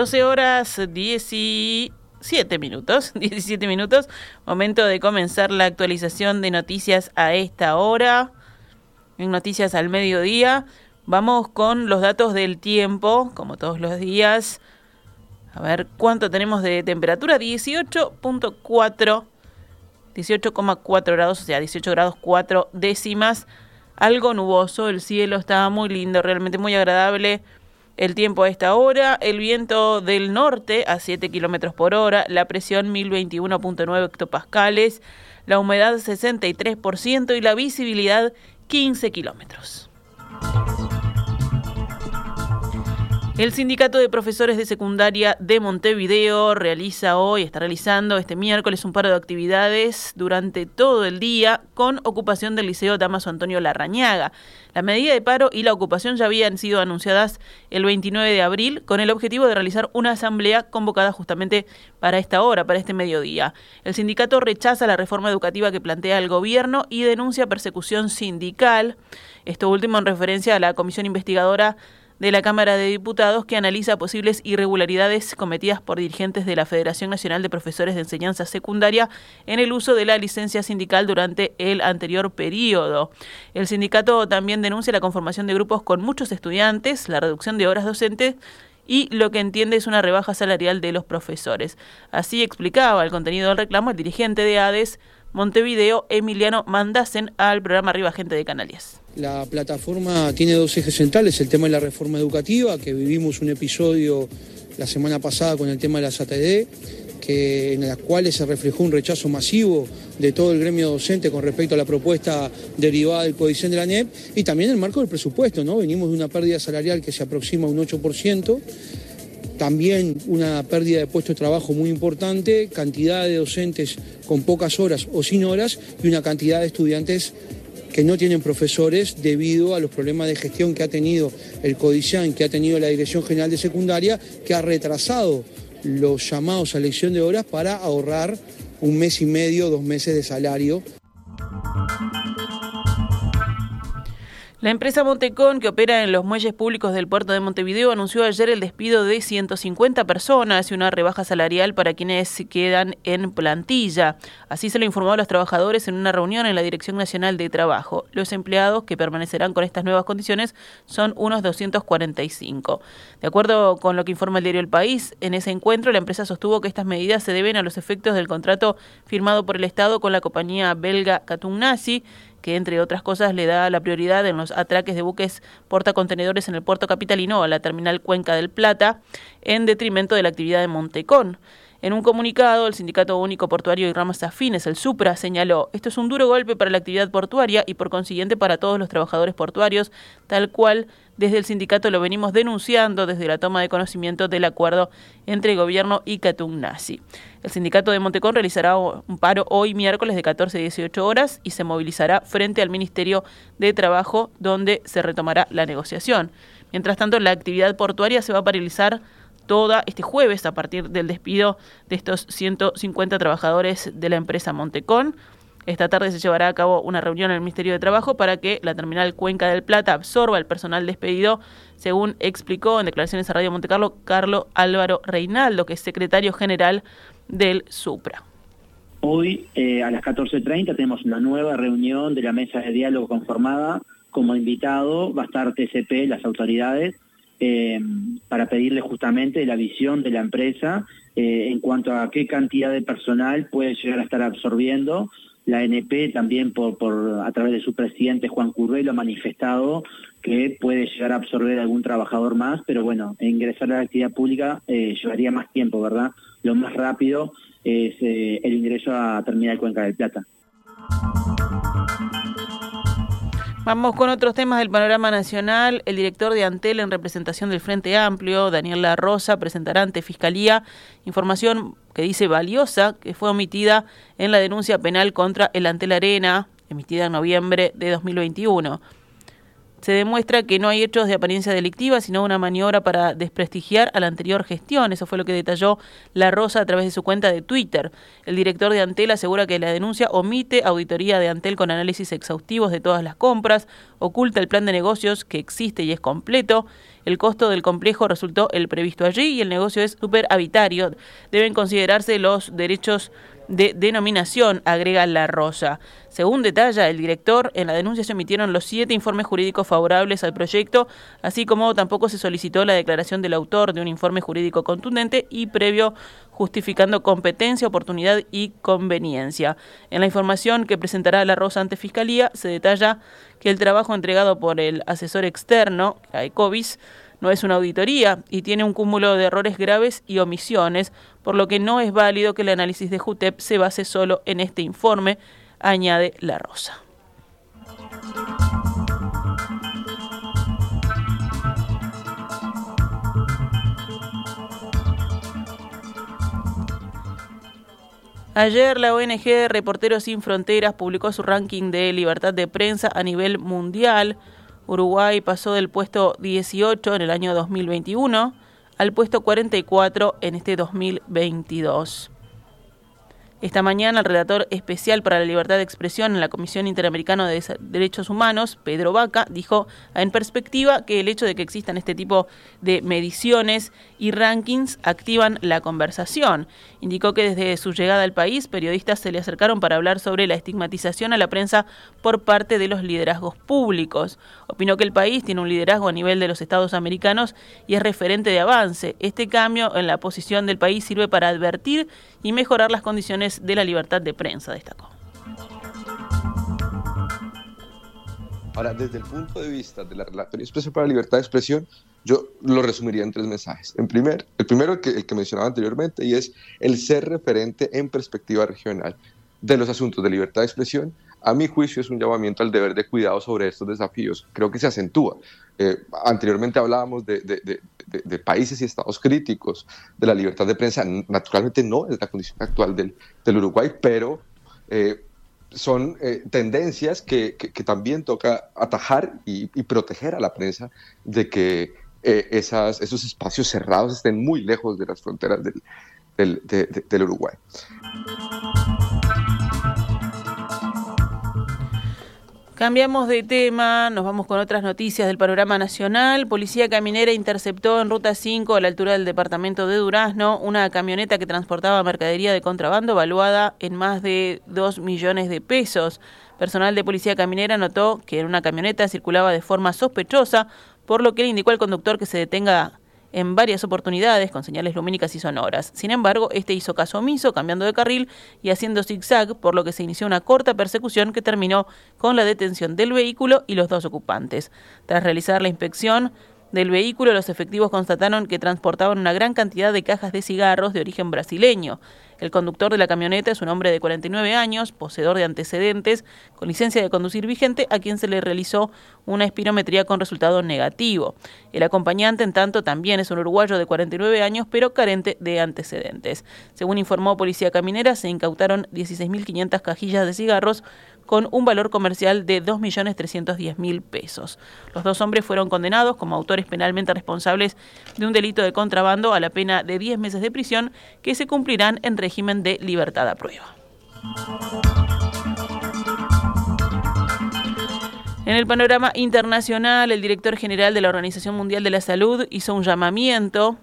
12 horas 17 minutos, 17 minutos, momento de comenzar la actualización de noticias a esta hora, en noticias al mediodía. Vamos con los datos del tiempo, como todos los días. A ver cuánto tenemos de temperatura, 18.4, 18,4 grados, o sea, 18 grados 4 décimas. Algo nuboso, el cielo está muy lindo, realmente muy agradable el tiempo a esta hora, el viento del norte a 7 kilómetros por hora, la presión 1021.9 hectopascales, la humedad 63% y la visibilidad 15 kilómetros. El Sindicato de Profesores de Secundaria de Montevideo realiza hoy, está realizando este miércoles un par de actividades durante todo el día con ocupación del Liceo Damaso Antonio Larrañaga. La medida de paro y la ocupación ya habían sido anunciadas el 29 de abril con el objetivo de realizar una asamblea convocada justamente para esta hora, para este mediodía. El sindicato rechaza la reforma educativa que plantea el gobierno y denuncia persecución sindical. Esto último en referencia a la comisión investigadora de la Cámara de Diputados que analiza posibles irregularidades cometidas por dirigentes de la Federación Nacional de Profesores de Enseñanza Secundaria en el uso de la licencia sindical durante el anterior periodo. El sindicato también denuncia la conformación de grupos con muchos estudiantes, la reducción de horas docentes y lo que entiende es una rebaja salarial de los profesores. Así explicaba el contenido del reclamo el dirigente de ADES, Montevideo, Emiliano Mandasen, al programa Arriba Gente de Canalias. La plataforma tiene dos ejes centrales, el tema de la reforma educativa, que vivimos un episodio la semana pasada con el tema de las ATD, que, en las cuales se reflejó un rechazo masivo de todo el gremio docente con respecto a la propuesta derivada del codicen de la NEP y también el marco del presupuesto, ¿no? Venimos de una pérdida salarial que se aproxima a un 8%, también una pérdida de puestos de trabajo muy importante, cantidad de docentes con pocas horas o sin horas y una cantidad de estudiantes que no tienen profesores debido a los problemas de gestión que ha tenido el CODICEAN, que ha tenido la Dirección General de Secundaria, que ha retrasado los llamados a elección de horas para ahorrar un mes y medio, dos meses de salario La empresa Montecón, que opera en los muelles públicos del puerto de Montevideo, anunció ayer el despido de 150 personas y una rebaja salarial para quienes quedan en plantilla. Así se lo informó a los trabajadores en una reunión en la Dirección Nacional de Trabajo. Los empleados que permanecerán con estas nuevas condiciones son unos 245. De acuerdo con lo que informa el diario El País, en ese encuentro la empresa sostuvo que estas medidas se deben a los efectos del contrato firmado por el Estado con la compañía belga Catunasi que entre otras cosas le da la prioridad en los atraques de buques portacontenedores en el puerto capitalino a la terminal Cuenca del Plata, en detrimento de la actividad de Montecón. En un comunicado, el Sindicato Único Portuario y Ramas Afines, el SUPRA, señaló, esto es un duro golpe para la actividad portuaria y por consiguiente para todos los trabajadores portuarios, tal cual desde el sindicato lo venimos denunciando desde la toma de conocimiento del acuerdo entre gobierno y Catunasi. El sindicato de Montecón realizará un paro hoy miércoles de 14 a 18 horas y se movilizará frente al Ministerio de Trabajo donde se retomará la negociación. Mientras tanto, la actividad portuaria se va a paralizar toda este jueves a partir del despido de estos 150 trabajadores de la empresa Montecón. Esta tarde se llevará a cabo una reunión en el Ministerio de Trabajo para que la terminal Cuenca del Plata absorba el personal despedido, según explicó en declaraciones a Radio Montecarlo Carlos Álvaro Reinaldo, que es secretario general del SUPRA. Hoy eh, a las 14.30 tenemos una nueva reunión de la mesa de diálogo conformada. Como invitado va a estar TCP, las autoridades, eh, para pedirle justamente la visión de la empresa eh, en cuanto a qué cantidad de personal puede llegar a estar absorbiendo la NP también por, por, a través de su presidente Juan Curvelo ha manifestado que puede llegar a absorber algún trabajador más, pero bueno, ingresar a la actividad pública eh, llevaría más tiempo, ¿verdad? Lo más rápido es eh, el ingreso a Terminal Cuenca del Plata. Vamos con otros temas del panorama nacional. El director de Antel en representación del Frente Amplio, Daniel La Rosa, presentará ante Fiscalía información que dice valiosa que fue omitida en la denuncia penal contra el Antel Arena, emitida en noviembre de 2021 se demuestra que no hay hechos de apariencia delictiva, sino una maniobra para desprestigiar a la anterior gestión. Eso fue lo que detalló La Rosa a través de su cuenta de Twitter. El director de Antel asegura que la denuncia omite auditoría de Antel con análisis exhaustivos de todas las compras, oculta el plan de negocios que existe y es completo. El costo del complejo resultó el previsto allí y el negocio es superhabitario. Deben considerarse los derechos de denominación, agrega La Rosa. Según detalla el director, en la denuncia se emitieron los siete informes jurídicos favorables al proyecto, así como tampoco se solicitó la declaración del autor de un informe jurídico contundente y previo justificando competencia, oportunidad y conveniencia. En la información que presentará La Rosa ante Fiscalía se detalla que el trabajo entregado por el asesor externo, la no es una auditoría y tiene un cúmulo de errores graves y omisiones, por lo que no es válido que el análisis de JUTEP se base solo en este informe, añade La Rosa. Ayer la ONG Reporteros Sin Fronteras publicó su ranking de libertad de prensa a nivel mundial. Uruguay pasó del puesto 18 en el año 2021 al puesto 44 en este 2022. Esta mañana el relator especial para la libertad de expresión en la Comisión Interamericana de Derechos Humanos, Pedro Vaca, dijo en perspectiva que el hecho de que existan este tipo de mediciones y rankings activan la conversación. Indicó que desde su llegada al país, periodistas se le acercaron para hablar sobre la estigmatización a la prensa por parte de los liderazgos públicos. Opinó que el país tiene un liderazgo a nivel de los Estados americanos y es referente de avance. Este cambio en la posición del país sirve para advertir y mejorar las condiciones de la libertad de prensa, destacó. Ahora, desde el punto de vista de la Relatoría Especial para la Libertad de Expresión, yo lo resumiría en tres mensajes. En primer, el primero, que, el que mencionaba anteriormente, y es el ser referente en perspectiva regional de los asuntos de libertad de expresión, a mi juicio es un llamamiento al deber de cuidado sobre estos desafíos. Creo que se acentúa. Eh, anteriormente hablábamos de, países y estados críticos de la libertad de prensa. Naturalmente no es la condición actual del, Uruguay, pero eh, son eh, tendencias que, también toca atajar y, proteger a la prensa de que esos espacios cerrados estén muy lejos de las fronteras del Uruguay. Cambiamos de tema, nos vamos con otras noticias del panorama nacional. Policía Caminera interceptó en Ruta 5, a la altura del departamento de Durazno, una camioneta que transportaba mercadería de contrabando valuada en más de 2 millones de pesos. Personal de Policía Caminera notó que en una camioneta circulaba de forma sospechosa, por lo que le indicó al conductor que se detenga en varias oportunidades con señales lumínicas y sonoras. Sin embargo, este hizo caso omiso, cambiando de carril y haciendo zigzag, por lo que se inició una corta persecución que terminó con la detención del vehículo y los dos ocupantes. Tras realizar la inspección, del vehículo, los efectivos constataron que transportaban una gran cantidad de cajas de cigarros de origen brasileño. El conductor de la camioneta es un hombre de 49 años, poseedor de antecedentes, con licencia de conducir vigente, a quien se le realizó una espirometría con resultado negativo. El acompañante, en tanto, también es un uruguayo de 49 años, pero carente de antecedentes. Según informó Policía Caminera, se incautaron 16.500 cajillas de cigarros, con un valor comercial de 2.310.000 pesos. Los dos hombres fueron condenados como autores penalmente responsables de un delito de contrabando a la pena de 10 meses de prisión que se cumplirán en régimen de libertad a prueba. En el panorama internacional, el director general de la Organización Mundial de la Salud hizo un llamamiento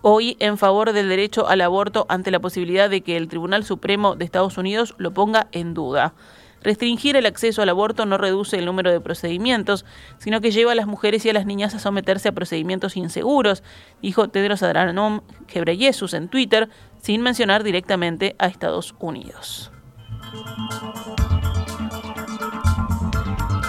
hoy en favor del derecho al aborto ante la posibilidad de que el Tribunal Supremo de Estados Unidos lo ponga en duda. Restringir el acceso al aborto no reduce el número de procedimientos, sino que lleva a las mujeres y a las niñas a someterse a procedimientos inseguros, dijo Tedros Adhanom Ghebreyesus en Twitter, sin mencionar directamente a Estados Unidos.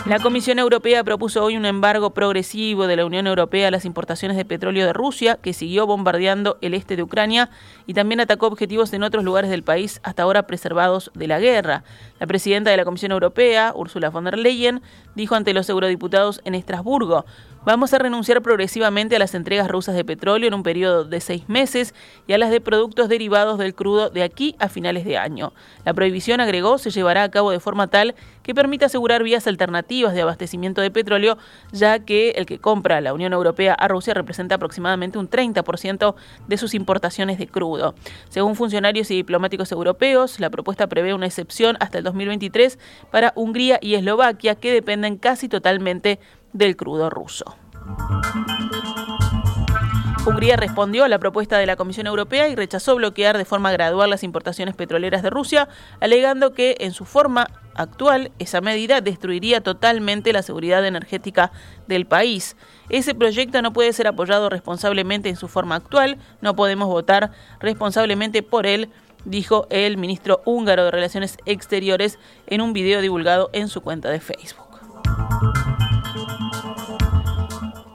La Comisión Europea propuso hoy un embargo progresivo de la Unión Europea a las importaciones de petróleo de Rusia, que siguió bombardeando el este de Ucrania y también atacó objetivos en otros lugares del país hasta ahora preservados de la guerra. La presidenta de la Comisión Europea, Ursula von der Leyen, dijo ante los eurodiputados en Estrasburgo, Vamos a renunciar progresivamente a las entregas rusas de petróleo en un periodo de seis meses y a las de productos derivados del crudo de aquí a finales de año. La prohibición, agregó, se llevará a cabo de forma tal que permita asegurar vías alternativas de abastecimiento de petróleo, ya que el que compra la Unión Europea a Rusia representa aproximadamente un 30% de sus importaciones de crudo. Según funcionarios y diplomáticos europeos, la propuesta prevé una excepción hasta el 2023 para Hungría y Eslovaquia, que dependen casi totalmente del crudo ruso. Hungría respondió a la propuesta de la Comisión Europea y rechazó bloquear de forma gradual las importaciones petroleras de Rusia, alegando que en su forma actual esa medida destruiría totalmente la seguridad energética del país. Ese proyecto no puede ser apoyado responsablemente en su forma actual, no podemos votar responsablemente por él, dijo el ministro húngaro de Relaciones Exteriores en un video divulgado en su cuenta de Facebook.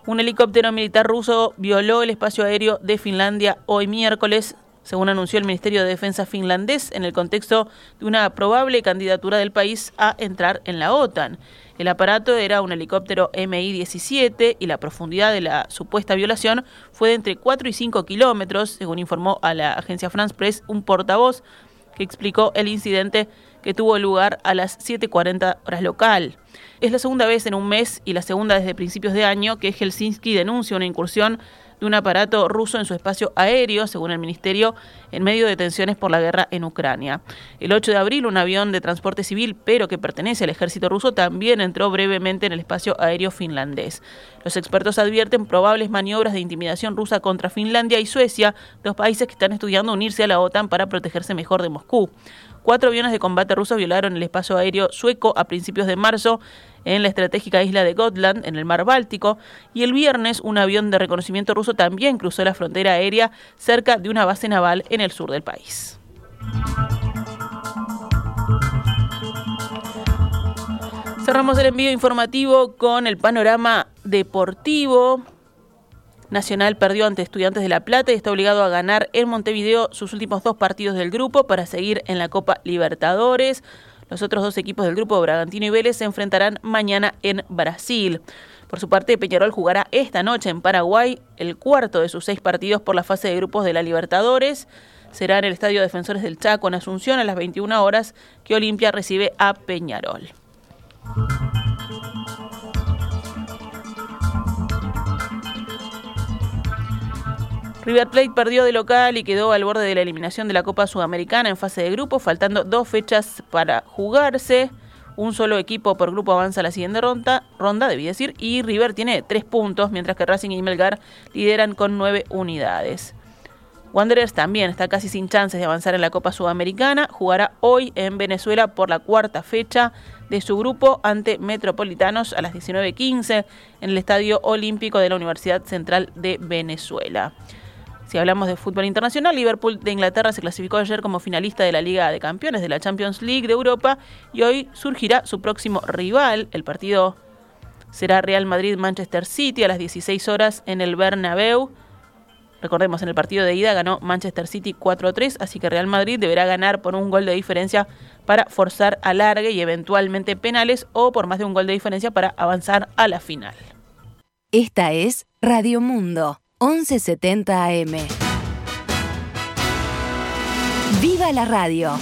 Un helicóptero militar ruso violó el espacio aéreo de Finlandia hoy miércoles, según anunció el Ministerio de Defensa finlandés, en el contexto de una probable candidatura del país a entrar en la OTAN. El aparato era un helicóptero MI-17 y la profundidad de la supuesta violación fue de entre 4 y 5 kilómetros, según informó a la agencia France Press un portavoz que explicó el incidente que tuvo lugar a las 7.40 horas local. Es la segunda vez en un mes y la segunda desde principios de año que Helsinki denuncia una incursión de un aparato ruso en su espacio aéreo, según el ministerio, en medio de tensiones por la guerra en Ucrania. El 8 de abril, un avión de transporte civil, pero que pertenece al ejército ruso, también entró brevemente en el espacio aéreo finlandés. Los expertos advierten probables maniobras de intimidación rusa contra Finlandia y Suecia, dos países que están estudiando unirse a la OTAN para protegerse mejor de Moscú. Cuatro aviones de combate rusos violaron el espacio aéreo sueco a principios de marzo en la estratégica isla de Gotland, en el mar Báltico, y el viernes un avión de reconocimiento ruso también cruzó la frontera aérea cerca de una base naval en el sur del país. Cerramos el envío informativo con el panorama deportivo. Nacional perdió ante Estudiantes de La Plata y está obligado a ganar en Montevideo sus últimos dos partidos del grupo para seguir en la Copa Libertadores. Los otros dos equipos del grupo, Bragantino y Vélez, se enfrentarán mañana en Brasil. Por su parte, Peñarol jugará esta noche en Paraguay el cuarto de sus seis partidos por la fase de grupos de la Libertadores. Será en el Estadio Defensores del Chaco en Asunción a las 21 horas que Olimpia recibe a Peñarol. River Plate perdió de local y quedó al borde de la eliminación de la Copa Sudamericana en fase de grupo, faltando dos fechas para jugarse. Un solo equipo por grupo avanza a la siguiente ronda, ronda debí decir, y River tiene tres puntos, mientras que Racing y Melgar lideran con nueve unidades. Wanderers también está casi sin chances de avanzar en la Copa Sudamericana. Jugará hoy en Venezuela por la cuarta fecha de su grupo ante Metropolitanos a las 19.15 en el Estadio Olímpico de la Universidad Central de Venezuela. Si hablamos de fútbol internacional, Liverpool de Inglaterra se clasificó ayer como finalista de la Liga de Campeones de la Champions League de Europa y hoy surgirá su próximo rival. El partido será Real Madrid-Manchester City a las 16 horas en el Bernabéu. Recordemos, en el partido de ida ganó Manchester City 4-3, así que Real Madrid deberá ganar por un gol de diferencia para forzar alargue y eventualmente penales o por más de un gol de diferencia para avanzar a la final. Esta es Radio Mundo. 1170 AM. ¡Viva la radio!